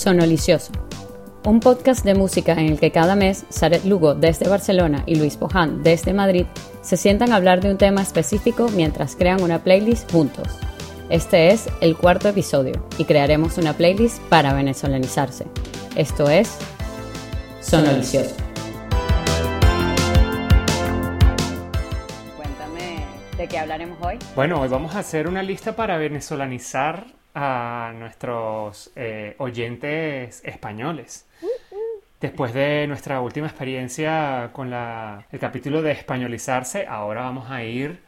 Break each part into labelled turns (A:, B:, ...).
A: Sonolicioso, un podcast de música en el que cada mes Saret Lugo desde Barcelona y Luis Poján desde Madrid se sientan a hablar de un tema específico mientras crean una playlist juntos. Este es el cuarto episodio y crearemos una playlist para venezolanizarse. Esto es Sonolicioso. Cuéntame de qué hablaremos hoy.
B: Bueno, hoy vamos a hacer una lista para venezolanizar a nuestros eh, oyentes españoles. Después de nuestra última experiencia con la, el capítulo de españolizarse, ahora vamos a ir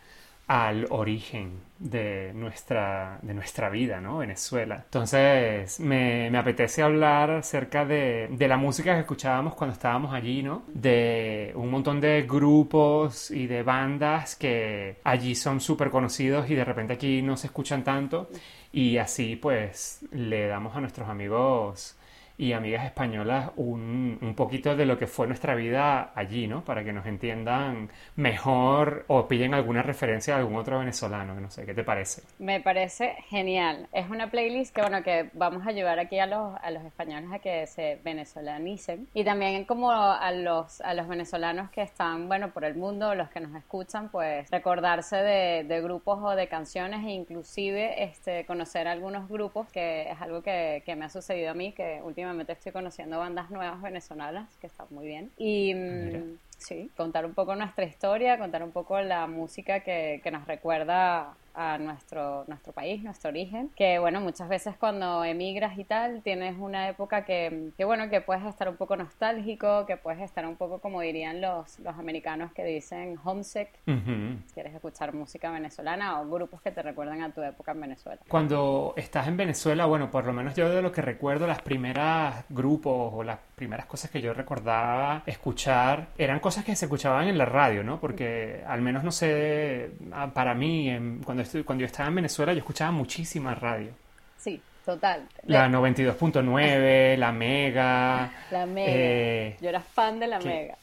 B: al origen de nuestra, de nuestra vida, ¿no? Venezuela. Entonces, me, me apetece hablar acerca de, de, la música que escuchábamos cuando estábamos allí, ¿no? De un montón de grupos y de bandas que allí son súper conocidos y de repente aquí no se escuchan tanto. Y así, pues, le damos a nuestros amigos y amigas españolas un, un, poquito de lo que fue nuestra vida allí, ¿no? Para que nos entiendan mejor o pillen alguna referencia de algún otro venezolano, no sé, ¿qué te parece?
A: Me parece genial. Es una playlist que, bueno, que vamos a ayudar aquí a los, a los españoles a que se venezolanicen y también como a los, a los venezolanos que están, bueno, por el mundo, los que nos escuchan, pues recordarse de, de grupos o de canciones e inclusive este, conocer algunos grupos, que es algo que, que me ha sucedido a mí, que últimamente estoy conociendo bandas nuevas venezolanas que están muy bien. Y mm, sí, contar un poco nuestra historia, contar un poco la música que, que nos recuerda a nuestro, nuestro país, nuestro origen, que bueno, muchas veces cuando emigras y tal, tienes una época que, que, bueno, que puedes estar un poco nostálgico, que puedes estar un poco como dirían los, los americanos que dicen homesick, uh -huh. quieres escuchar música venezolana o grupos que te recuerdan a tu época en Venezuela.
B: Cuando estás en Venezuela, bueno, por lo menos yo de lo que recuerdo, las primeras grupos o las primeras cosas que yo recordaba escuchar eran cosas que se escuchaban en la radio, ¿no? Porque al menos, no sé, para mí, en, cuando cuando yo estaba en Venezuela, yo escuchaba muchísima radio.
A: Sí, total.
B: La 92.9, la Mega.
A: La Mega. Eh, yo era fan de la que, Mega.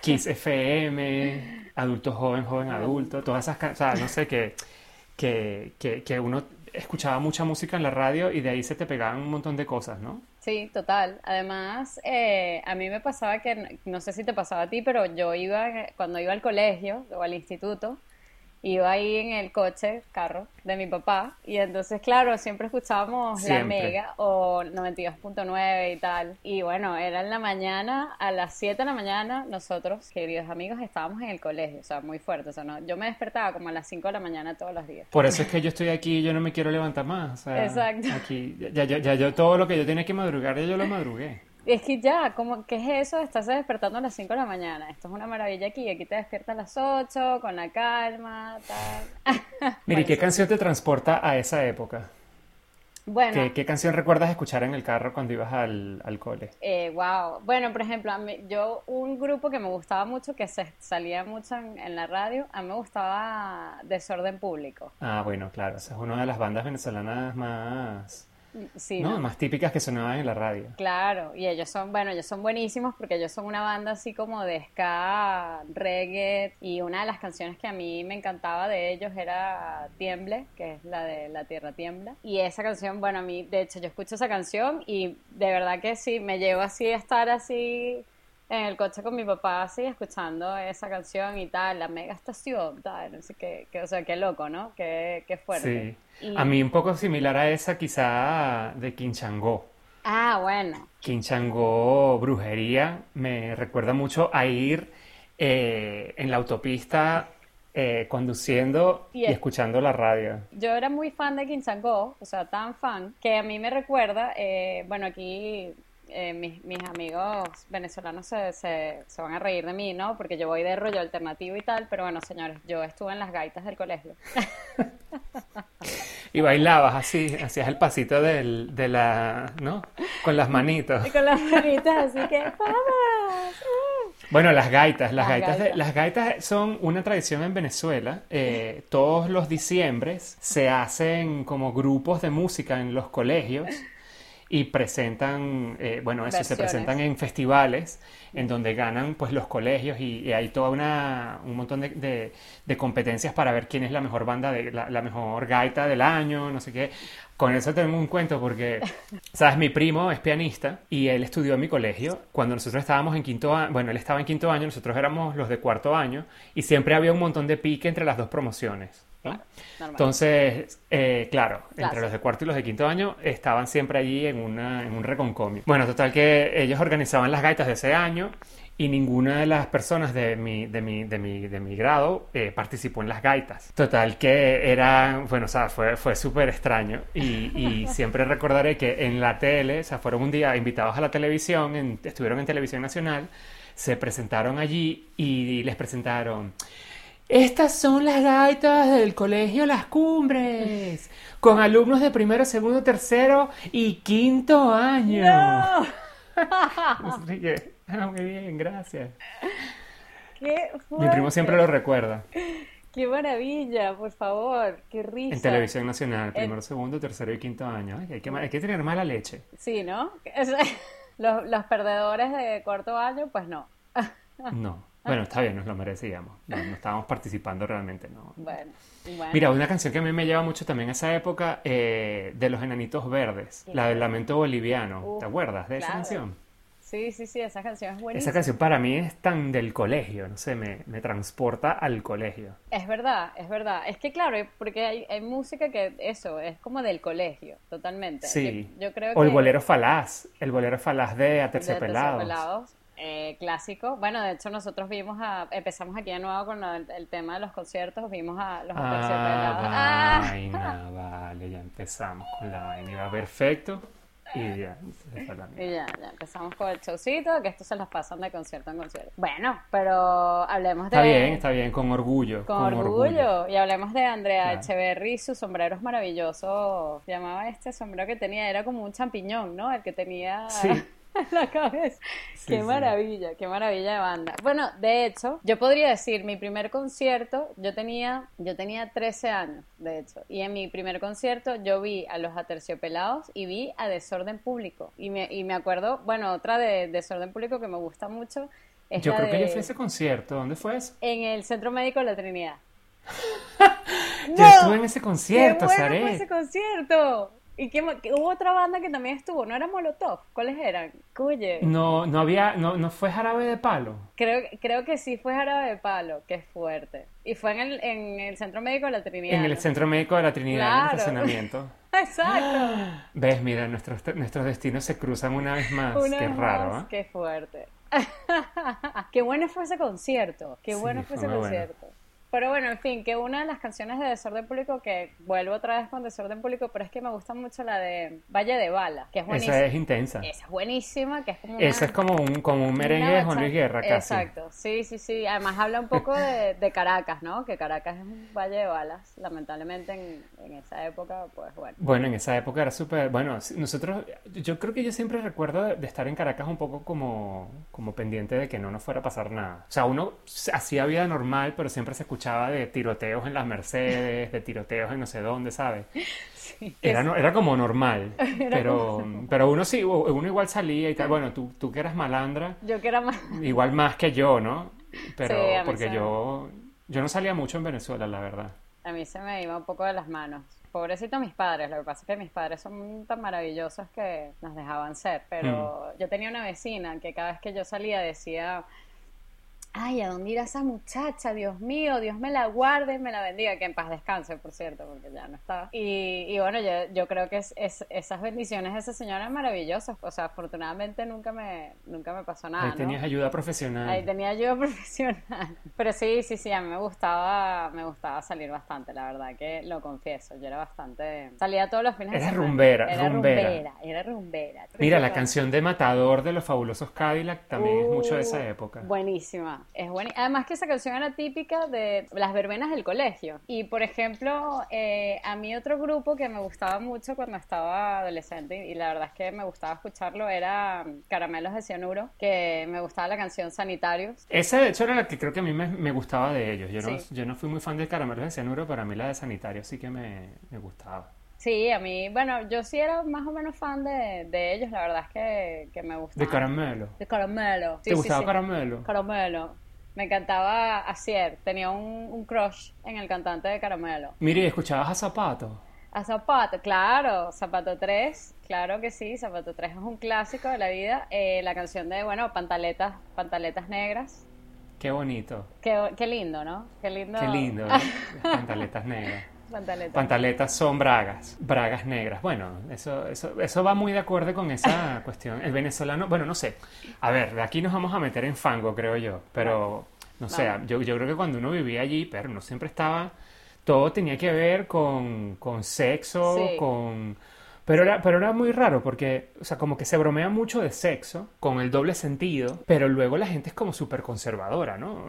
B: Kiss FM, Adulto Joven, Joven Adulto, todas esas... O sea, no sé, que, que, que, que uno escuchaba mucha música en la radio y de ahí se te pegaban un montón de cosas, ¿no?
A: Sí, total. Además, eh, a mí me pasaba que, no sé si te pasaba a ti, pero yo iba, cuando iba al colegio o al instituto, iba ahí en el coche, carro de mi papá, y entonces, claro, siempre escuchábamos siempre. la Mega o 92.9 y tal. Y bueno, era en la mañana, a las 7 de la mañana, nosotros, queridos amigos, estábamos en el colegio, o sea, muy fuerte. O sea, no, yo me despertaba como a las 5 de la mañana todos los días.
B: Por eso es que yo estoy aquí y yo no me quiero levantar más. O sea,
A: Exacto.
B: Aquí, ya, ya, ya, yo todo lo que yo tenía que madrugar, ya yo lo madrugué.
A: Es que ya, como, ¿qué es eso? Estás despertando a las 5 de la mañana. Esto es una maravilla aquí. Aquí te despiertas a las 8, con la calma, tal.
B: Mira, ¿y qué canción te transporta a esa época?
A: Bueno.
B: ¿Qué, ¿Qué, canción recuerdas escuchar en el carro cuando ibas al, al cole?
A: Eh, wow. Bueno, por ejemplo, a mí, yo, un grupo que me gustaba mucho, que se salía mucho en, en, la radio, a mí me gustaba Desorden Público.
B: Ah, bueno, claro. Esa es una de las bandas venezolanas más
A: Sí,
B: ¿no?
A: ¿no?
B: Más típicas que sonaban en la radio.
A: Claro, y ellos son, bueno, ellos son buenísimos porque ellos son una banda así como de ska, reggae, y una de las canciones que a mí me encantaba de ellos era Tiemble, que es la de La Tierra Tiembla. Y esa canción, bueno, a mí, de hecho, yo escucho esa canción y de verdad que sí, me llevo así a estar así en el coche con mi papá así escuchando esa canción y tal, la mega estación, tal, no sé qué, que, o sea, qué loco, ¿no? Qué, qué fuerte.
B: Sí. Y... A mí un poco similar a esa quizá de Quinchangó.
A: Ah, bueno.
B: Quinchangó, brujería, me recuerda mucho a ir eh, en la autopista eh, conduciendo y, y, escuchando la radio.
A: Yo era muy fan de Quinchangó, o sea, tan fan, que a mí me recuerda, eh, bueno, aquí eh, mis, mis, amigos venezolanos se, se, se, van a reír de mí, ¿no? Porque yo voy de rollo alternativo y tal, pero bueno, señores, yo estuve en las gaitas del colegio.
B: y bailabas así, hacías el pasito del, de la, ¿no? Con las manitos.
A: Y con las manitas, así que, vamos.
B: Bueno, las gaitas, las, las gaitas, gaitas. De, las gaitas son una tradición en Venezuela. Eh, todos los diciembres se hacen como grupos de música en los colegios y presentan, eh, bueno, eso, se presentan en festivales en donde ganan pues los colegios y, y hay toda una, un montón de, de- de competencias para ver quién es la mejor banda, de, la, la mejor gaita del año, no sé qué. Con eso tengo un cuento porque, sabes, mi primo es pianista y él estudió en mi colegio. Cuando nosotros estábamos en quinto año, bueno, él estaba en quinto año, nosotros éramos los de cuarto año y siempre había un montón de pique entre las dos promociones. ¿No?
A: Normal.
B: Entonces, eh, claro, entre los de cuarto y los de quinto año estaban siempre allí en, una, en un reconcomio. Bueno, total que ellos organizaban las gaitas de ese año y ninguna de las personas de mi, de mi, de mi, de mi grado eh, participó en las gaitas. Total que era, bueno, o sea, fue, fue súper extraño y, y siempre recordaré que en la tele, o sea, fueron un día invitados a la televisión, en- estuvieron en Televisión Nacional, se presentaron allí y les presentaron... Estas son las gaitas del colegio Las Cumbres, con alumnos de primero, segundo, tercero y quinto año.
A: ¡No!
B: Ah, muy bien, gracias.
A: ¡Qué
B: Mi primo siempre lo recuerda.
A: ¡Qué maravilla! Por favor, qué risa.
B: En Televisión Nacional, primero, segundo, tercero y quinto año. Ay, hay, que, hay que tener mala leche.
A: Sí, ¿no? Los, los perdedores de cuarto año, pues no.
B: No. Bueno, está bien, nos lo merecíamos. No, no estábamos participando realmente, no.
A: Bueno, bueno.
B: Mira, una canción que a mí me lleva mucho también a esa época, eh, de los Enanitos Verdes, la del Lamento Boliviano. ¿Te acuerdas de esa canción?
A: Sí, sí, sí, esa canción es buenísima.
B: Esa canción para mí es tan del colegio, no sé, me, me transporta al colegio.
A: Es verdad, es verdad. Es que claro, porque hay, hay música que eso, es como del colegio, totalmente.
B: Sí.
A: Yo, yo creo
B: O el bolero falaz, el bolero falaz de
A: de
B: Aterciopelados.
A: Eh, clásico. Bueno, de hecho nosotros vimos a, empezamos aquí de nuevo con el, el tema de los conciertos, vimos a los.
B: Ah,
A: ¡Ah!
B: vaina, vale, ya empezamos con la vaina. Iba perfecto y ya, la mierda.
A: Y ya, ya empezamos con el showcito, que estos se los pasan de concierto en concierto. Bueno, pero hablemos de...
B: Está bien, está bien, con orgullo.
A: Con orgullo. Y hablemos de Andrea
B: Claro.
A: Echeverry y sus sombreros maravillosos. Se llamaba este sombrero que tenía, era como un champiñón, ¿no? El que tenía
B: Sí.
A: la cabeza.
B: Sí,
A: qué
B: sí.
A: maravilla, qué maravilla de banda. Bueno, de hecho, yo podría decir, mi primer concierto, yo tenía, yo tenía 13 años, de hecho. Y en mi primer concierto yo vi a los Aterciopelados y vi a Desorden Público. Y me, y me acuerdo, bueno, otra de Desorden Público que me gusta mucho es
B: Yo creo que yo fui a ese concierto. ¿Dónde fue eso?
A: en el Centro Médico de la Trinidad.
B: Yo estuve en ese concierto,
A: ¡Qué bueno
B: Saré.
A: fue ese concierto! ¿Y qué, hubo otra banda que también estuvo? ¿No era Molotov? ¿Cuáles eran? Oye,
B: No, no había, no, no fue jarabe de palo.
A: creo, creo que sí fue Jarabe de Palo, que fuerte. Y fue en el, en el Centro Médico de la Trinidad.
B: En el
A: ¿no?
B: Centro Médico de la Trinidad, en el
A: Claro.
B: estacionamiento.
A: Exacto.
B: Ves, mira, nuestros, nuestros destinos se cruzan una vez más.
A: Una
B: Qué
A: vez
B: raro,
A: más,
B: ¿ah?
A: Qué fuerte. Qué bueno fue ese concierto. Qué
B: Sí,
A: bueno fue
B: fue
A: ese
B: bueno.
A: Pero bueno, en fin, que una de las canciones de Desorden Público, que vuelvo otra vez con Desorden Público, pero es que me gusta mucho la de Valle de Bala, que es buenísima.
B: Esa es intensa.
A: Esa es buenísima, que es como una-
B: Esa es como un, como un merengue de Juan Luis. Guerra, casi.
A: Exacto, sí, sí, sí. Además habla un poco de, de Caracas, ¿no? Que Caracas es un valle de balas. Lamentablemente en, en esa época, pues bueno.
B: Bueno, en esa época era súper... Bueno, nosotros... Yo creo que yo siempre recuerdo de, estar en Caracas un poco como, como pendiente de que no nos fuera a pasar nada. O sea, uno hacía vida normal, pero siempre se escuchaba de tiroteos en las Mercedes, de tiroteos en no sé dónde, ¿sabes?
A: Sí,
B: Era, no- era como normal,
A: Era
B: pero, pero uno sí, uno igual salía y tal. Bueno, tú, tú que eras malandra,
A: Yo que era más...
B: igual más que yo, ¿no? Pero
A: Sí,
B: porque yo, yo no salía mucho en Venezuela, la verdad.
A: A mí se me iba un poco de las manos. Pobrecito mis padres, lo que pasa es que mis padres son tan maravillosos que nos dejaban ser, pero
B: Mm.
A: yo tenía una vecina que cada vez que yo salía decía, ay, ¿a dónde irá esa muchacha? Dios mío, Dios me la guarde y me la bendiga, que en paz descanse, por cierto, porque ya no está. Y, y bueno, yo, yo creo que es, es- esas bendiciones de esa señora eran maravillosas, o sea, afortunadamente nunca me, nunca me pasó nada,
B: Ahí
A: ¿no?
B: tenías ayuda profesional.
A: Ahí tenía ayuda profesional. Pero sí, sí, sí, a mí me gustaba, me gustaba salir bastante, la verdad que lo confieso. Yo era bastante. Salía todos los fines de
B: Eras
A: semana.
B: rumbera,
A: Era
B: rumbera.
A: rumbera, era rumbera.
B: Mira, la canción de Matador de los fabulosos Cadillac también es mucho de esa
A: Uh,
B: época.
A: Buenísima. Es bueni- Además que esa canción era típica de las verbenas del colegio. Y por ejemplo, eh, a mí otro grupo que me gustaba mucho cuando estaba adolescente y la verdad es que me gustaba escucharlo era Caramelos de Cianuro, que me gustaba la canción Sanitarios.
B: Esa de hecho era la que creo que a mí me, me gustaba de ellos. Yo no,
A: Sí.
B: yo no fui muy fan de Caramelos de Cianuro, pero a mí la de Sanitario sí que me, me gustaba.
A: Sí, a mí, bueno, yo sí era más o menos fan de, de ellos, la verdad es que, que me gustaba.
B: De caramelo.
A: De caramelo. Sí,
B: ¿Te gustaba
A: sí.
B: caramelo?
A: Caramelo. Me encantaba Asier, tenía un, un crush en el cantante de Caramelo.
B: Mire, ¿escuchabas a Zapato?
A: A Zapato, claro, Zapato 3, claro que sí, Zapato 3 es un clásico de la vida. Eh, la canción de, bueno, Pantaletas, Pantaletas Negras.
B: Qué bonito.
A: Qué, qué lindo, ¿no? Qué lindo.
B: Qué lindo. ¿eh? Las pantaletas negras.
A: Pantaletas.
B: Pantaletas son bragas, bragas negras. Bueno, eso, eso, eso va muy de acuerdo con esa cuestión. El venezolano, bueno, no sé. A ver, de aquí nos vamos a meter en fango, creo yo. Pero, no sé, yo, yo creo que cuando uno vivía allí, pero no siempre estaba. Todo tenía que ver con, con sexo,
A: Sí.
B: con. Pero era, pero era muy raro porque, o sea, como que se bromea mucho de sexo, con el doble sentido, pero luego la gente es como súper conservadora, ¿no?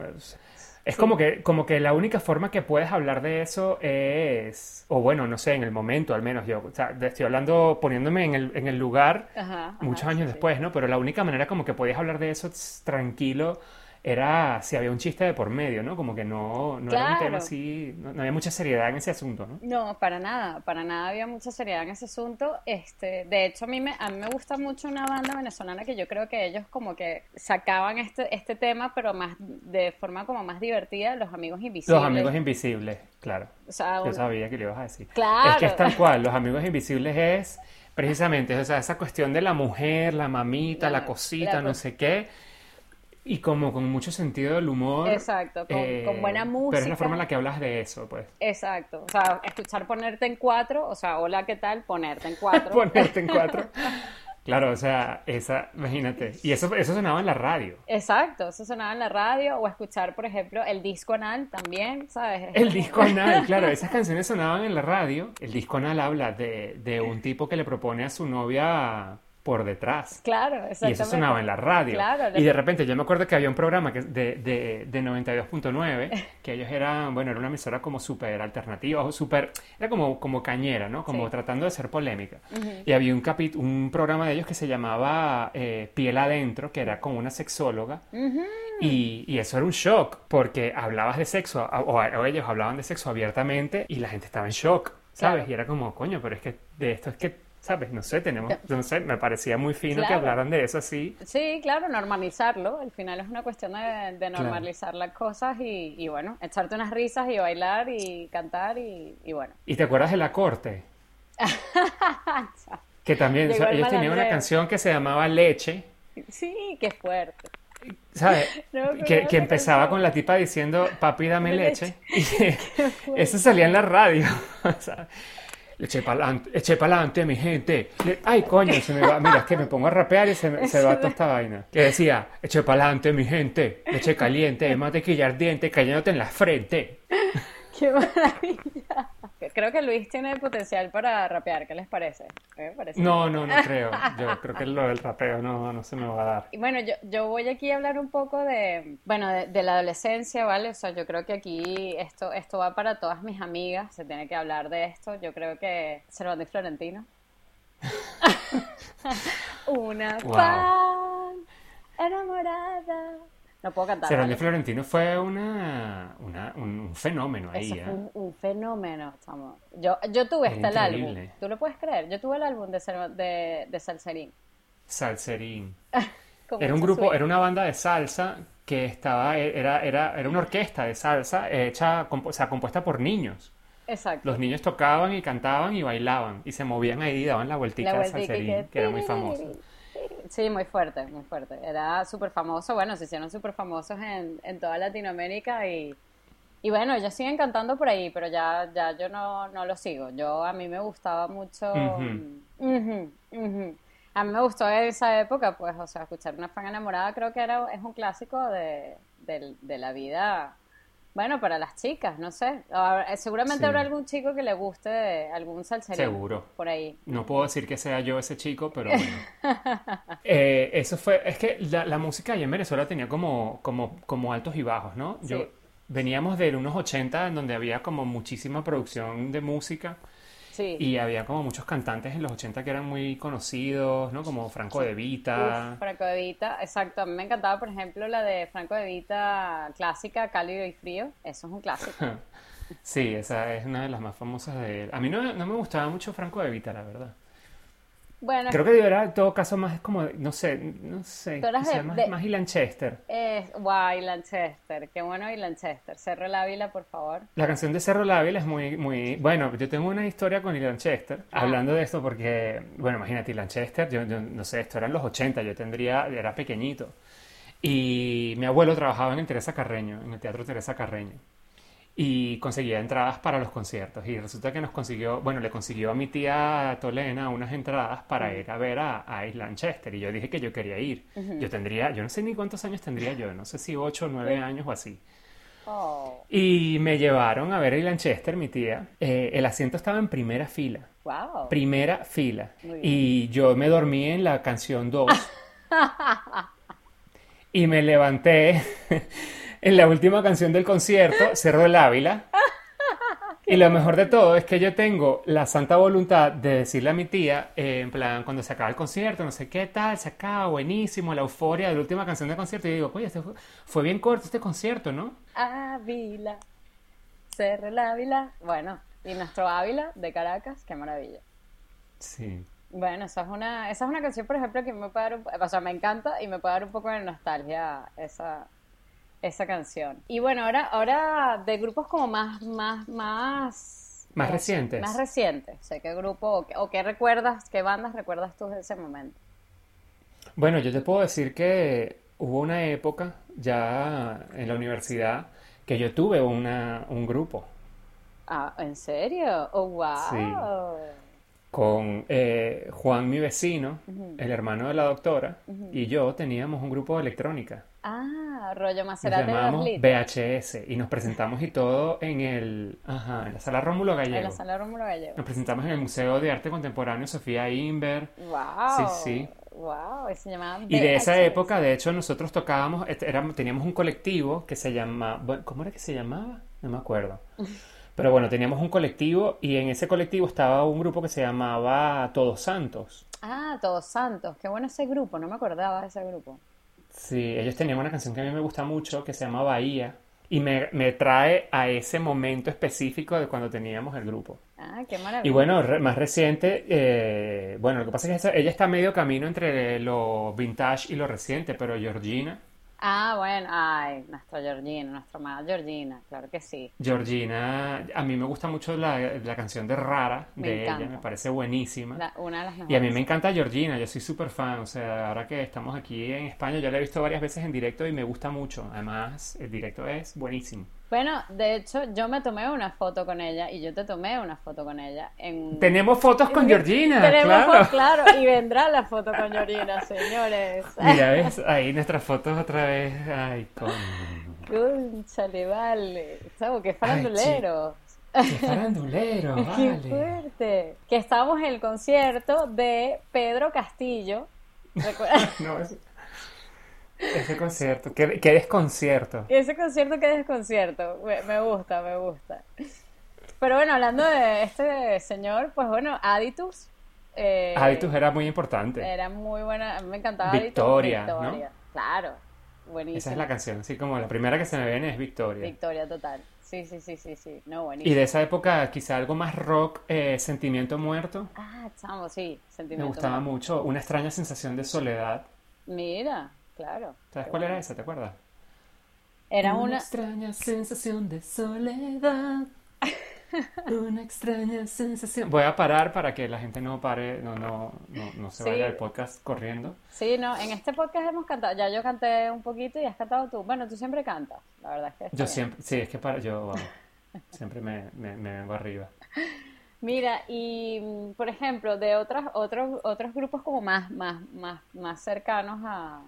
B: Es,
A: Sí.
B: como que, como que la única forma que puedes hablar de eso es, o bueno, no sé, en el momento al menos yo, o sea, estoy hablando, poniéndome en el, en el lugar
A: Ajá,
B: muchos años
A: sí.
B: después, ¿no? Pero la única manera como que podías hablar de eso tranquilo era si había un chiste de por medio, ¿no? Como que no, no era un tema así, no, no había mucha seriedad en ese asunto, ¿no?
A: No, para nada, para nada había mucha seriedad en ese asunto. Este, de hecho, a mí me, a mí me gusta mucho una banda venezolana que yo creo que ellos como que sacaban este, este tema, pero más de forma como más divertida, Los Amigos Invisibles.
B: Los amigos invisibles, claro.
A: O sea,
B: Yo sabía que le ibas a decir.
A: Claro.
B: Es que es tal cual, los amigos invisibles es precisamente, o sea, esa cuestión de la mujer, la mamita, la,
A: La-
B: cosita,
A: la
B: no sé qué, y como con mucho sentido del humor.
A: Exacto, con- con buena
B: Pero es la
A: música.
B: forma en la que hablas de eso, pues.
A: Exacto, o sea, escuchar ponerte en cuatro, o sea, hola, ¿qué tal? Ponerte en cuatro.
B: Ponerte en cuatro. Claro, o sea, esa, imagínate. Y eso, eso sonaba en la radio.
A: Exacto, eso sonaba en la radio, o escuchar, por ejemplo, el disco anal también, ¿sabes?
B: El disco anal, claro, esas canciones sonaban en la radio. El disco anal habla de, de un tipo que le propone a su novia por detrás.
A: Claro,
B: Y
A: exactamente.
B: eso sonaba en la radio.
A: Claro,
B: Y de repente yo me acuerdo que había un programa que, de, de, de 92.9, que ellos eran, bueno, era una emisora como súper alternativa, o súper, era como, como cañera, ¿no? Como
A: Sí.
B: tratando de ser polémica. Y había un, capi- un programa de ellos que se llamaba eh, Piel Adentro, que era con una sexóloga. Y, y eso era un shock, porque hablabas de sexo, o, o ellos hablaban de sexo abiertamente y la gente estaba en shock, ¿sabes?
A: Claro.
B: Y era como, coño, pero es que de esto es que, ¿sabes? No sé, tenemos, no sé, me parecía muy fino que
A: Claro.
B: hablaran de eso así.
A: Sí, claro, normalizarlo. Al final es una cuestión de, de normalizar las cosas y, y, bueno, echarte unas risas y bailar y cantar y, y bueno.
B: ¿Y te acuerdas de La Corte? Que también, o sea,
A: el
B: ellos tenían una canción que se llamaba Leche,
A: Sí, qué fuerte.
B: ¿sabes?
A: No
B: que, que empezaba
A: canción.
B: con la tipa diciendo, papi, dame leche.
A: leche.
B: Y eso salía en la radio. o eché pa'lante, eché pa'lante, mi gente. Le- ay, coño, se me va. Mira, es que me pongo a rapear y se me, se va toda esta vaina. Que decía, eché pa'lante, mi gente. Leche caliente, mantequilla ardiente, cayéndote en la frente.
A: Qué maravilla. Creo que Luis tiene potencial para rapear, ¿qué les parece?
B: No, no, no creo. Yo creo que lo del rapeo no, no se me va a dar.
A: Y bueno, yo, yo voy aquí a hablar un poco de, bueno, de, de la adolescencia, ¿vale? O sea, yo creo que aquí esto, esto va para todas mis amigas, se tiene que hablar de esto. Yo creo que Cervantes y Florentino. Una
B: Wow.
A: fan enamorada. No puedo cantar.
B: Cervantes
A: ¿vale?
B: Florentino fue una, una- un, un fenómeno ahí,
A: Eso
B: ¿eh?
A: fue un, un fenómeno, chamo. Yo, yo tuve hasta el álbum. ¿Tú lo puedes creer? Yo tuve el álbum de, de, de Salserín.
B: Salserín. Era un grupo, era una banda de salsa que estaba, era, era, era una orquesta de salsa hecha, o sea, compuesta por niños.
A: Exacto.
B: Los niños tocaban y cantaban y bailaban y se movían ahí y daban la vueltica
A: La vueltica
B: salserín, que era muy famoso.
A: Sí, muy fuerte, muy fuerte. Era súper famoso, bueno, se hicieron súper famosos en, en toda Latinoamérica y, y bueno, ellos siguen cantando por ahí, pero ya, ya yo no, no lo sigo. Yo, a mí me gustaba mucho...
B: Ujú,
A: ujú. A mí me gustó esa época, pues, o sea, escuchar una fan enamorada creo que era, es un clásico de, del- de la vida, bueno, para las chicas, no sé. Eh, seguramente
B: Sí.
A: habrá algún chico que le guste algún salserín
B: Seguro.
A: por ahí.
B: No puedo decir que sea yo ese chico, pero bueno. Eh, eso fue, es que la, la música allá en Venezuela tenía como, como, como altos y bajos, ¿no? Yo veníamos de unos 80 en donde había como muchísima producción de música
A: Sí.
B: y había como muchos cantantes en los 80 que eran muy conocidos, ¿no? Como Franco De Vita.
A: Uf, Franco de Vita, exacto. A mí me encantaba, por ejemplo, la de Franco de Vita clásica, Cálido y Frío. Eso es un clásico.
B: Sí, esa es una de las más famosas de él. A mí no, no me gustaba mucho Franco de Vita, la verdad.
A: Bueno,
B: Creo que deberá, en todo caso, más como, no sé, no sé,
A: de-
B: más,
A: de-
B: más Ilan Chester.
A: es, guay, Lanchester, qué bueno y Lanchester. Cerro el Ávila, por favor.
B: La canción de Cerro Ávila es muy, muy... Bueno, yo tengo una historia con Ilan Chester,
A: Ah.
B: hablando de esto porque, bueno, imagínate, Ilan Chester, yo, yo no sé, esto era en los 80, yo tendría, era pequeñito. Y mi abuelo trabajaba en el Teresa Carreño, en el Teatro Teresa Carreño. Y conseguía entradas para los conciertos. Y resulta que nos consiguió, bueno, le consiguió a mi tía Tolena unas entradas para ir a ver a, a Island Chester. Y yo dije que yo quería ir. Yo tendría, yo no sé ni cuántos años tendría yo, no sé si 8 o 9 años o así.
A: Oh,
B: Y me llevaron a ver a Island Chester, mi tía. Eh, el asiento estaba en primera fila.
A: wow.
B: Primera fila. Y yo me dormí en la canción 2. y me levanté en la última canción del concierto, Cerro el Ávila. Y lo mejor de todo es que yo tengo la santa voluntad de decirle a mi tía, eh, en plan, cuando se acaba el concierto, no sé qué tal, se acaba, buenísimo, la euforia de la última canción del concierto. Y digo, oye, este fue, fue bien corto este concierto, ¿no?
A: Ávila, Cerro el Ávila. Bueno, y nuestro Ávila de Caracas, qué maravilla.
B: Sí.
A: Bueno, esa es una, esa es una canción, por ejemplo, que me puede dar un, o sea, me encanta y me puede dar un poco de nostalgia esa, esa canción. Y bueno, ahora, ahora de grupos como más, más, más,
B: Más
A: sé,
B: recientes.
A: Más recientes. Sé qué grupo o qué, o qué recuerdas, qué bandas recuerdas tú de ese momento.
B: Bueno, yo te puedo decir que hubo una época ya en la universidad que yo tuve una, un grupo
A: Ah, ¿en serio? Oh, wow.
B: con eh, Juan, mi vecino, el hermano de la doctora, y yo teníamos un grupo de electrónica.
A: Ah, rollo
B: Nos
A: Maserati de litros.
B: VHS y nos presentamos y todo en el, ajá, en la sala Rómulo
A: En la
B: Gallego.
A: sala Rómulo Gallego.
B: Nos presentamos en el Museo de Arte Contemporáneo Sofía Inver.
A: Wow.
B: Sí, sí.
A: Wow, y se llamaba
B: Y de esa época, de hecho, nosotros tocábamos, este, éramos- teníamos un colectivo que se llama, bueno, ¿cómo era que se llamaba? No me acuerdo. Pero bueno, teníamos un colectivo y en ese colectivo estaba un grupo que se llamaba Todos Santos.
A: Ah, Todos Santos. Qué bueno ese grupo. No me acordaba de ese grupo.
B: Sí, ellos tenían una canción que a mí me gusta mucho que se llama Bahía y me, me trae a ese momento específico de cuando teníamos el grupo.
A: Ah, qué maravilla.
B: Y bueno, re- más reciente, eh, bueno, lo que pasa es que ella está medio camino entre lo vintage y lo reciente, pero Georgina,
A: Ah, bueno. Ay, nuestra Georgina, nuestra amada Georgina. Claro que sí.
B: Georgina, a mí me gusta mucho la, la canción de Rara
A: Me
B: de ella,
A: encanta.
B: me parece buenísima.
A: La- una de las
B: Y a mí me encanta Georgina, yo soy súper fan, o sea, ahora que estamos aquí en España, yo la he visto varias veces en directo y me gusta mucho. Además, el directo es buenísimo.
A: Bueno, de hecho, yo me tomé una foto con ella y yo te tomé una foto con ella en...
B: Tenemos fotos con Georgina,
A: Tenemos
B: claro.
A: claro, y vendrá la foto con Georgina, señores.
B: Mira, ves, ahí nuestras fotos otra vez. Ay, con...
A: Cónchale, vale. Chavo, qué farandulero.
B: ¡Qué farandulero!
A: Qué
B: Vale.
A: fuerte. Que estábamos en el concierto de Pedro Castillo. ¿Recuerdas?
B: No, ese, ese concierto, qué, qué desconcierto.
A: Ese concierto que desconcierto. Me, me gusta, me gusta. Pero bueno, hablando de este señor, pues bueno, Aditus. eh,
B: Aditus era muy importante.
A: Era muy buena, me encantaba Aditus.
B: Victoria, ¿no?
A: Victoria, claro.
B: Esa
A: Buenísimo.
B: es la canción, así como la primera que se me viene es Victoria.
A: Victoria total. Sí, sí, sí, sí, sí. No,
B: Y
A: buenísimo.
B: de esa época, quizá algo más rock, eh, Sentimiento Muerto.
A: Ah, chamo, sí.
B: Me
A: Sentimiento.
B: gustaba
A: muerto.
B: mucho. Una extraña sensación de soledad.
A: Mira, claro.
B: ¿Sabes cuál era esa? ¿Te acuerdas?
A: Era una.
B: extraña sensación de soledad. Una extraña sensación. Voy a parar para que la gente no pare, no, no, no, no se
A: Sí.
B: vaya del podcast corriendo.
A: Sí, no, en este podcast hemos cantado. Ya yo canté un poquito y has cantado tú. Bueno, tú siempre cantas. La verdad es que.
B: Yo
A: bien.
B: siempre, sí, es que para, yo, siempre me, me, me vengo arriba.
A: Mira, y mm, por ejemplo, de otras, otros, otros grupos como más, más, más, más cercanos a,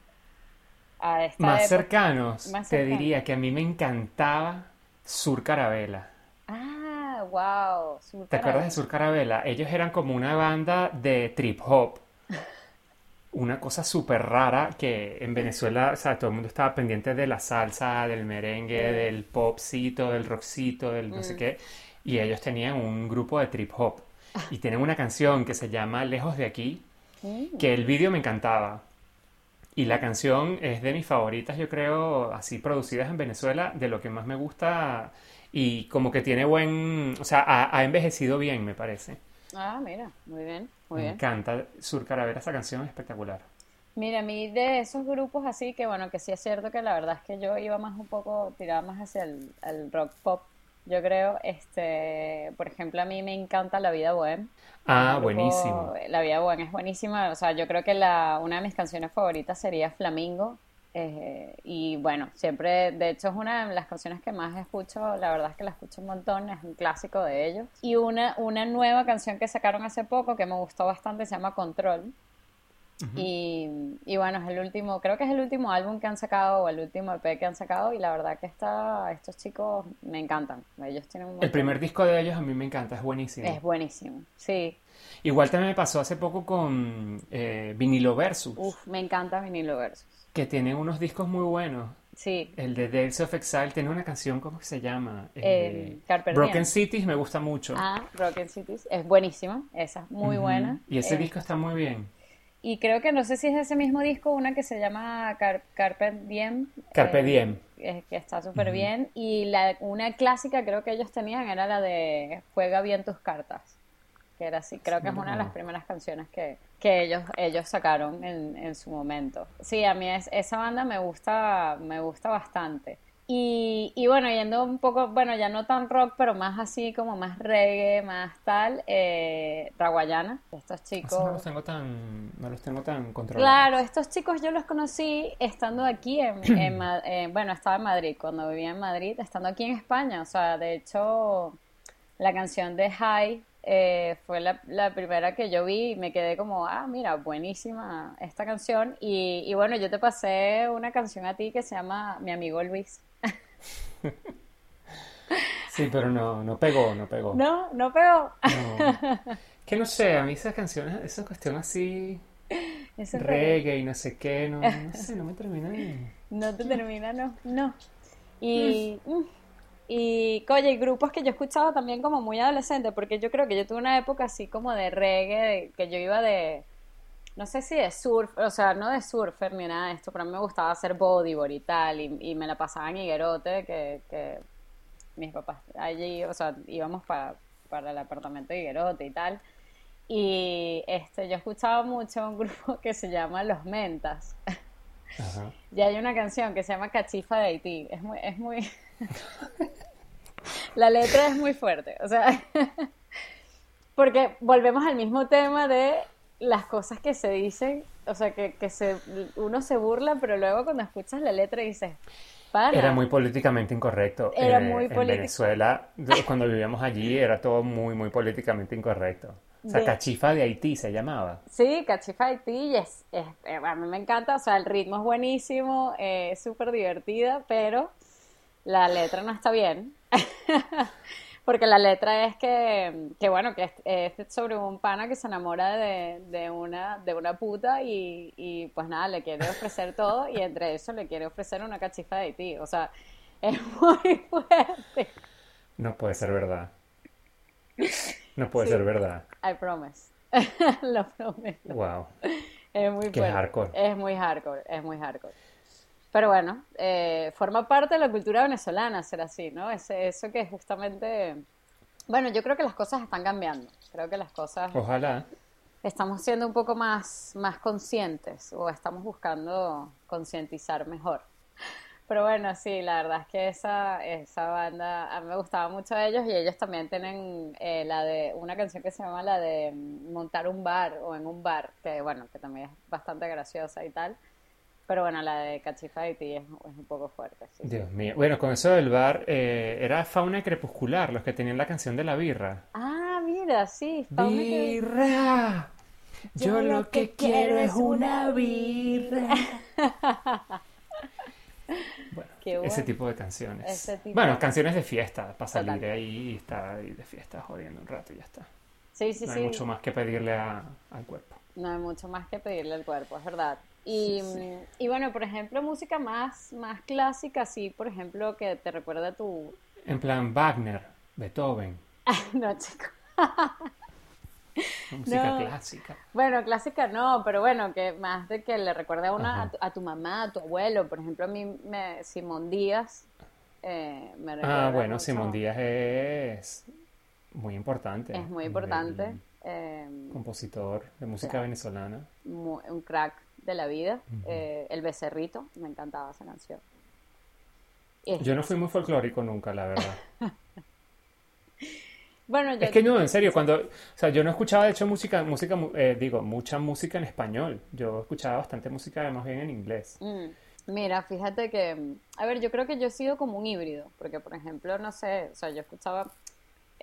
A: a esta
B: Más
A: época.
B: cercanos,
A: Más
B: te diría que a mí me encantaba Sur Carabela.
A: Ah, wow. Sur
B: ¿Te acuerdas de. Sur Carabela? Ellos eran como una banda de trip hop. Una cosa súper rara que en Venezuela, o sea, todo el mundo estaba pendiente de la salsa, del merengue, del popcito, del rockcito, del no sé qué. Y ellos tenían un grupo de trip hop. Y tienen una canción que se llama Lejos de aquí,
A: Mm.
B: que el vídeo me encantaba. Y la canción es de mis favoritas, yo creo, así producidas en Venezuela, de lo que más me gusta. Y como que tiene buen, o sea, ha, ha envejecido bien, me parece.
A: Ah, mira, muy bien, muy
B: Me
A: bien.
B: encanta Sur esa canción es espectacular.
A: Mira, a mí de esos grupos así, que bueno, que sí es cierto que la verdad es que yo iba más un poco, tiraba más hacia el, el rock pop, yo creo, este, por ejemplo, a mí me encanta La Vida Bohem.
B: Ah,
A: grupo-
B: buenísimo.
A: La Vida Bohem es buenísima, o sea, yo creo que la, una de mis canciones favoritas sería Flamingo, eh, y bueno, siempre, de hecho es una de las canciones que más escucho, la verdad es que la escucho un montón, es un clásico de ellos. Y una, una nueva canción que sacaron hace poco que me gustó bastante se llama Control. Y, y bueno, es el último, creo que es el último álbum que han sacado o el último EP que han sacado y la verdad que está, estos chicos me encantan. Ellos tienen un
B: El primer disco de ellos a mí me encanta, es buenísimo.
A: Es buenísimo, sí.
B: Igual también me pasó hace poco con eh, Vinilo Versus,
A: Uf, me encanta Vinilo Versus.
B: que tienen unos discos muy buenos.
A: Sí,
B: El de Days of Exile tiene una canción, ¿cómo que se llama?
A: Eh,
B: Broken. Cities me gusta mucho.
A: ah, Broken Cities, es buenísima, esa es muy
B: Ujú.
A: buena.
B: Y ese
A: Eh,
B: disco está muy bien.
A: Y creo que no sé si es de ese mismo disco, una que se llama Car- Carpe Diem.
B: Carpe
A: eh,
B: Diem.
A: eh, que está súper bien. Y la, una clásica creo que ellos tenían era la de Juega bien tus cartas. Que era así, creo que es una de las primeras canciones que, que ellos, ellos sacaron en, en su momento. Sí, a mí es, esa banda me gusta, me gusta bastante. Y, y bueno, yendo un poco, bueno, ya no tan rock, pero más así como más reggae, más tal, eh, Raguayana, estos chicos.
B: Esos no los tengo tan, no los tengo tan controlados.
A: Claro, estos chicos yo los conocí estando aquí en, eh, bueno, estaba en Madrid, cuando vivía en Madrid, estando aquí en España, o sea, de hecho, la canción de High eh, fue la, la primera que yo vi y me quedé como, ah, mira, buenísima esta canción, y, y bueno, yo te pasé una canción a ti que se llama Mi amigo Luis.
B: Sí, pero no, no pegó, no pegó.
A: No, no pegó.
B: No. Que no sé, a mí esas canciones, esa cuestión así,
A: reggae.
B: y no sé qué, no, no sé, no me termina de...
A: No te termina, no, no. Y, mm, y oye, hay grupos que yo escuchaba también como muy adolescente, porque yo creo que yo tuve una época así como de reggae, de- que yo iba de, no sé si de surf, o sea, no de surfer ni nada de esto, pero a mí me gustaba hacer bodyboard y tal, y, y me la pasaba en Higuerote, que, que mis papás allí, o sea, íbamos para, para el apartamento de Higuerote y tal. Y este, yo escuchaba mucho un grupo que se llama Los Mentas.
B: Ajá.
A: Y hay una canción que se llama Cachifa de Haití. Es muy, es muy... La letra es muy fuerte. O sea, porque volvemos al mismo tema de las cosas que se dicen. O sea, que, que se, uno se burla, pero luego cuando escuchas la letra dices, para.
B: Era muy políticamente incorrecto.
A: Era
B: Eh,
A: muy
B: En. Venezuela, cuando vivíamos allí, era todo muy, muy políticamente incorrecto. O sea,
A: De-
B: Cachifa de Haití se llamaba.
A: Sí, Cachifa de Haití y es, es- eh, a mí me encanta, o sea, el ritmo es buenísimo, eh, es súper divertida, pero la letra no está bien. Porque la letra es que, que bueno, que es, es sobre un pana que se enamora de, de una, de una puta y, y pues nada, le quiere ofrecer todo y entre eso le quiere ofrecer una cachifa de Haití. O sea, es muy fuerte.
B: No puede ser verdad. No puede
A: Sí.
B: ser verdad.
A: I promise. Lo prometo.
B: Wow.
A: Es muy fuerte.
B: hardcore.
A: Es muy hardcore, es muy hardcore. Pero bueno, eh, forma parte de la cultura venezolana ser así, ¿no? Ese, eso que justamente... Bueno, yo creo que las cosas están cambiando. Creo que las cosas...
B: Ojalá.
A: Estamos siendo un poco más, más conscientes o estamos buscando concientizar mejor. Pero bueno, sí, la verdad es que esa, esa banda, a mí me gustaba mucho de ellos y ellos también tienen eh, la de una canción que se llama la de mm, montar un bar o en un bar, que bueno, que también es bastante graciosa y tal. Pero bueno, la de Cachifa Haití es, es un poco fuerte. sí.
B: Dios mío. Bueno, con eso del bar, eh, era Fauna Crepuscular, los que tenían la canción de la birra.
A: Ah, mira, sí, Fauna que-
B: ¡Birra! Yo lo que quiero es una birra. Bueno,
A: Qué
B: ese
A: bueno.
B: tipo de canciones.
A: Tipo
B: Bueno,
A: de-
B: canciones de fiesta, para salir
A: Total.
B: ahí y estar ahí de fiesta jodiendo un rato y ya está.
A: Sí, sí,
B: No
A: sí.
B: hay mucho más que pedirle a- al cuerpo.
A: No hay mucho más que pedirle al cuerpo, es verdad. Y, y bueno, por ejemplo, música más, más clásica, sí, por ejemplo, que te recuerda a tu...
B: En plan, Wagner, Beethoven,
A: no, chico.
B: música
A: No.
B: clásica.
A: Bueno, clásica no, pero bueno, que más de que le recuerde a una, a tu, a tu mamá, a tu abuelo. Por ejemplo, a mí, me, Simón Díaz, eh, me
B: Ah,
A: recuerda
B: bueno,
A: mucho.
B: Simón Díaz es muy importante.
A: Es muy importante. eh,
B: Compositor de música venezolana.
A: mu- un crack de la vida. Eh, el becerrito, me encantaba esa canción.
B: Yo no fui muy folclórico nunca, la verdad.
A: Bueno, yo,
B: Es que no, en serio, cuando, o sea, yo no escuchaba de hecho música, música, eh, digo, mucha música en español. Yo escuchaba bastante música más bien en inglés.
A: Mm, Mira, fíjate que, a ver, yo creo que yo he sido como un híbrido, porque por ejemplo, no sé, o sea, yo escuchaba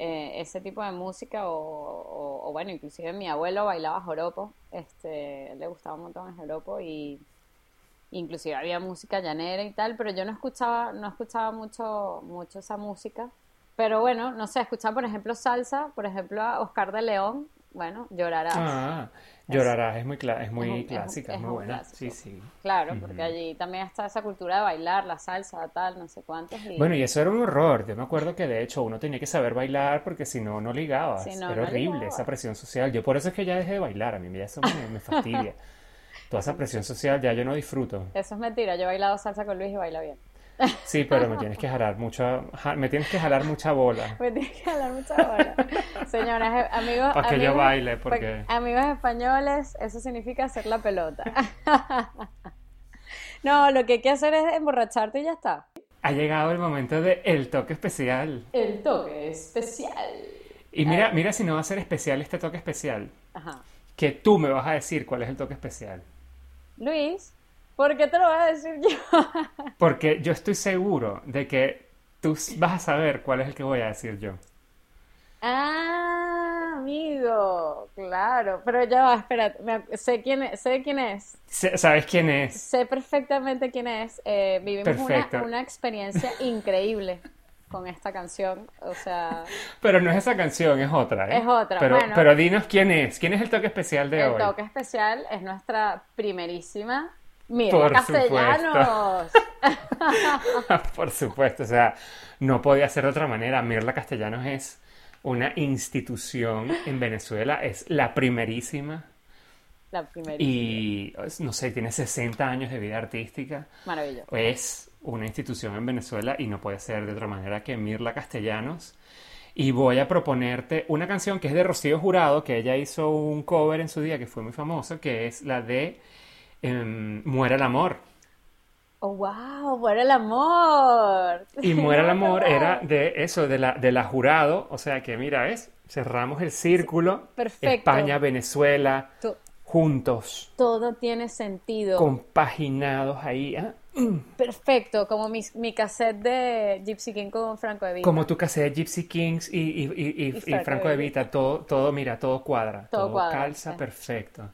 A: eh, ese tipo de música o, bueno, inclusive mi abuelo bailaba joropo, este, le gustaba un montón el joropo y inclusive había música llanera y tal, pero yo no escuchaba, no escuchaba mucho, mucho esa música, pero bueno, no sé, escuchaba por ejemplo salsa, por ejemplo a Oscar de León, bueno, llorarás.
B: Ah, Llorarás es muy, es muy
A: es un-
B: clásica, es muy buena. Sí, sí.
A: Claro, porque allí también está esa cultura de bailar, la salsa, tal, no sé cuántos. Y...
B: Bueno, y eso era un horror. Yo me acuerdo que de hecho uno tenía que saber bailar porque si no, no ligabas.
A: Si no,
B: Era
A: no
B: horrible
A: ligabas.
B: esa presión social. Yo por eso es que ya dejé de bailar. A mí ya eso me, me fastidia. Toda esa presión social ya yo no disfruto.
A: Eso es mentira, yo he bailado salsa con Luis y baila bien.
B: Sí, pero me tienes que jalar mucha, ja- me tienes que jalar mucha bola.
A: Me tienes que hablar mucha hora. Señores, eh, amigos.
B: Pa' que yo
A: amigos-
B: baile,
A: pa-
B: porque-
A: Amigos españoles, eso significa hacer la pelota. No, lo que hay que hacer es emborracharte y ya está.
B: Ha llegado el momento de el toque especial.
A: El toque especial.
B: Y mira, mira si no va a ser especial este toque especial.
A: Ajá.
B: Que tú me vas a decir cuál es el toque especial.
A: Luis, ¿por qué te lo voy a decir yo?
B: Porque yo estoy seguro de que tú vas a saber cuál es el que voy a decir yo.
A: Ah, amigo, claro. Pero ya va, espérate, me- sé quién es, sé quién es.
B: ¿Sabes quién es?
A: Sé perfectamente quién es. Eh, vivimos una, una experiencia increíble con esta canción. O sea,
B: Pero no es esa canción, es otra, ¿eh?
A: Es otra,
B: Pero,
A: bueno.
B: pero dinos quién es. ¿Quién es el toque especial de
A: el
B: hoy?
A: toque especial es nuestra primerísima Mira
B: Por
A: Castellanos.
B: Por supuesto, o sea, no podía ser de otra manera. Mirla Castellanos es una institución en Venezuela, es la primerísima
A: La primerísima.
B: y, no sé, tiene 60 años de vida artística.
A: Maravilloso.
B: Es una institución en Venezuela y no puede ser de otra manera que Mirla Castellanos. Y voy a proponerte una canción que es de Rocío Jurado, que ella hizo un cover en su día que fue muy famoso, que es la de Muera el amor.
A: Oh, wow, muere el amor.
B: Y Muera el amor era de eso, de la, de la jurado. O sea que, mira, es, cerramos el círculo.
A: perfecto.
B: España, Venezuela,
A: To-
B: juntos,
A: Todo tiene sentido.
B: compaginados ahí. ¿ah?
A: Perfecto, como mi, mi cassette de Gypsy King con Franco de Vita.
B: Como tu cassette de Gypsy Kings y, y, y- y-
A: Franco
B: Franco
A: de
B: de Vita, todo, todo, mira, todo cuadra,
A: Todo
B: todo,
A: cuadra,
B: calza
A: sí.
B: perfecto.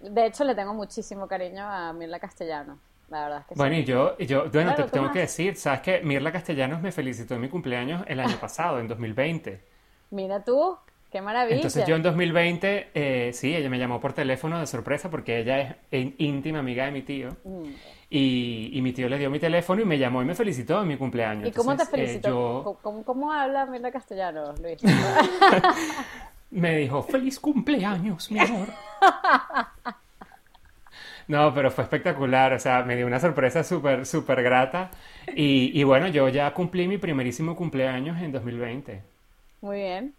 A: De hecho, le tengo muchísimo cariño a Mirla Castellano. La verdad es que sí.
B: Bueno, y yo, y yo bueno,
A: Claro,
B: te tengo
A: más.
B: que decir, ¿sabes qué? Mirla Castellanos me felicitó en mi cumpleaños el año pasado, en 2020.
A: Mira tú, qué maravilla.
B: Entonces yo en 2020, eh, sí, ella me llamó por teléfono de sorpresa porque ella es íntima amiga de mi tío.
A: Mm.
B: Y, y mi tío le dio mi teléfono y me llamó y me felicitó en mi cumpleaños.
A: ¿Y cómo te
B: eh,
A: felicito?
B: yo
A: ¿Cómo, cómo, habla Mirla Castellano, Luis?
B: me dijo, feliz cumpleaños, mi amor. No, pero fue espectacular, o sea, me dio una sorpresa súper, súper grata. Y, y bueno, yo ya cumplí mi primerísimo cumpleaños en 2020.
A: Muy bien.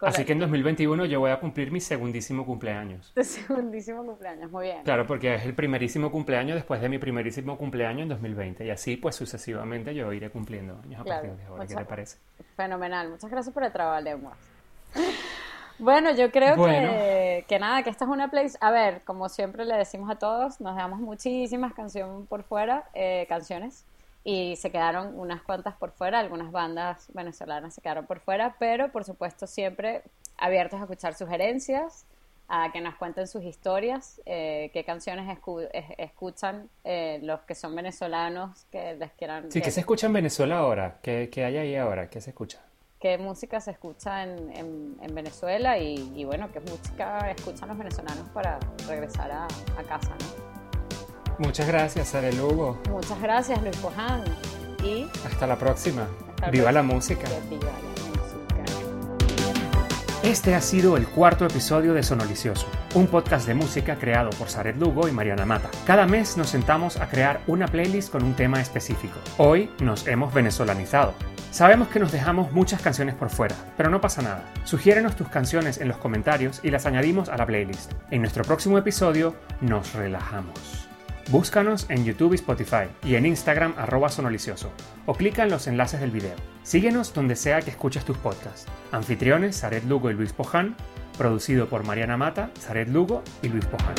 B: Así que en 2021 yo voy a cumplir mi segundísimo cumpleaños.
A: Tu segundísimo cumpleaños, muy bien.
B: Claro, porque es el primerísimo cumpleaños después de mi primerísimo cumpleaños en 2020. Y así, pues sucesivamente yo iré cumpliendo años a
A: Claro,
B: partir de ahora. ¿Qué te parece?
A: Fenomenal. Muchas gracias por el trabajo. Bueno, yo creo
B: Bueno.
A: que, que nada, que esta es una playlist. A ver, como siempre le decimos a todos, nos damos muchísimas canciones por fuera, eh, canciones, y se quedaron unas cuantas por fuera, algunas bandas venezolanas se quedaron por fuera, pero por supuesto siempre abiertos a escuchar sugerencias, a que nos cuenten sus historias, eh, qué canciones escu- es- escuchan eh, los que son venezolanos, que les quieran...
B: Sí,
A: que-
B: ¿qué se escucha en Venezuela ahora? ¿Qué, qué hay ahí ahora? ¿Qué se escucha?
A: Qué música se escucha en, en- en Venezuela y, y, bueno, qué música escuchan los venezolanos para regresar a, a casa. ¿no?
B: Muchas gracias, Sara Lugo.
A: Muchas gracias, Luis Poján. Y
B: Hasta la próxima.
A: Hasta
B: Viva la
A: próxima.
B: música.
A: viva la música.
B: Este ha sido el cuarto episodio de Sonolicioso. un podcast de música creado por Saret Lugo y Mariana Mata. Cada mes nos sentamos a crear una playlist con un tema específico. Hoy nos hemos venezolanizado. Sabemos que nos dejamos muchas canciones por fuera, pero no pasa nada. Sugiérenos tus canciones en los comentarios y las añadimos a la playlist. En nuestro próximo episodio nos relajamos. Búscanos en YouTube y Spotify y en Instagram arroba sonolicioso o clica en los enlaces del video. Síguenos donde sea que escuches tus podcasts. Anfitriones Saret Lugo y Luis Poján, producido por Mariana Mata, Saret Lugo y Luis Poján.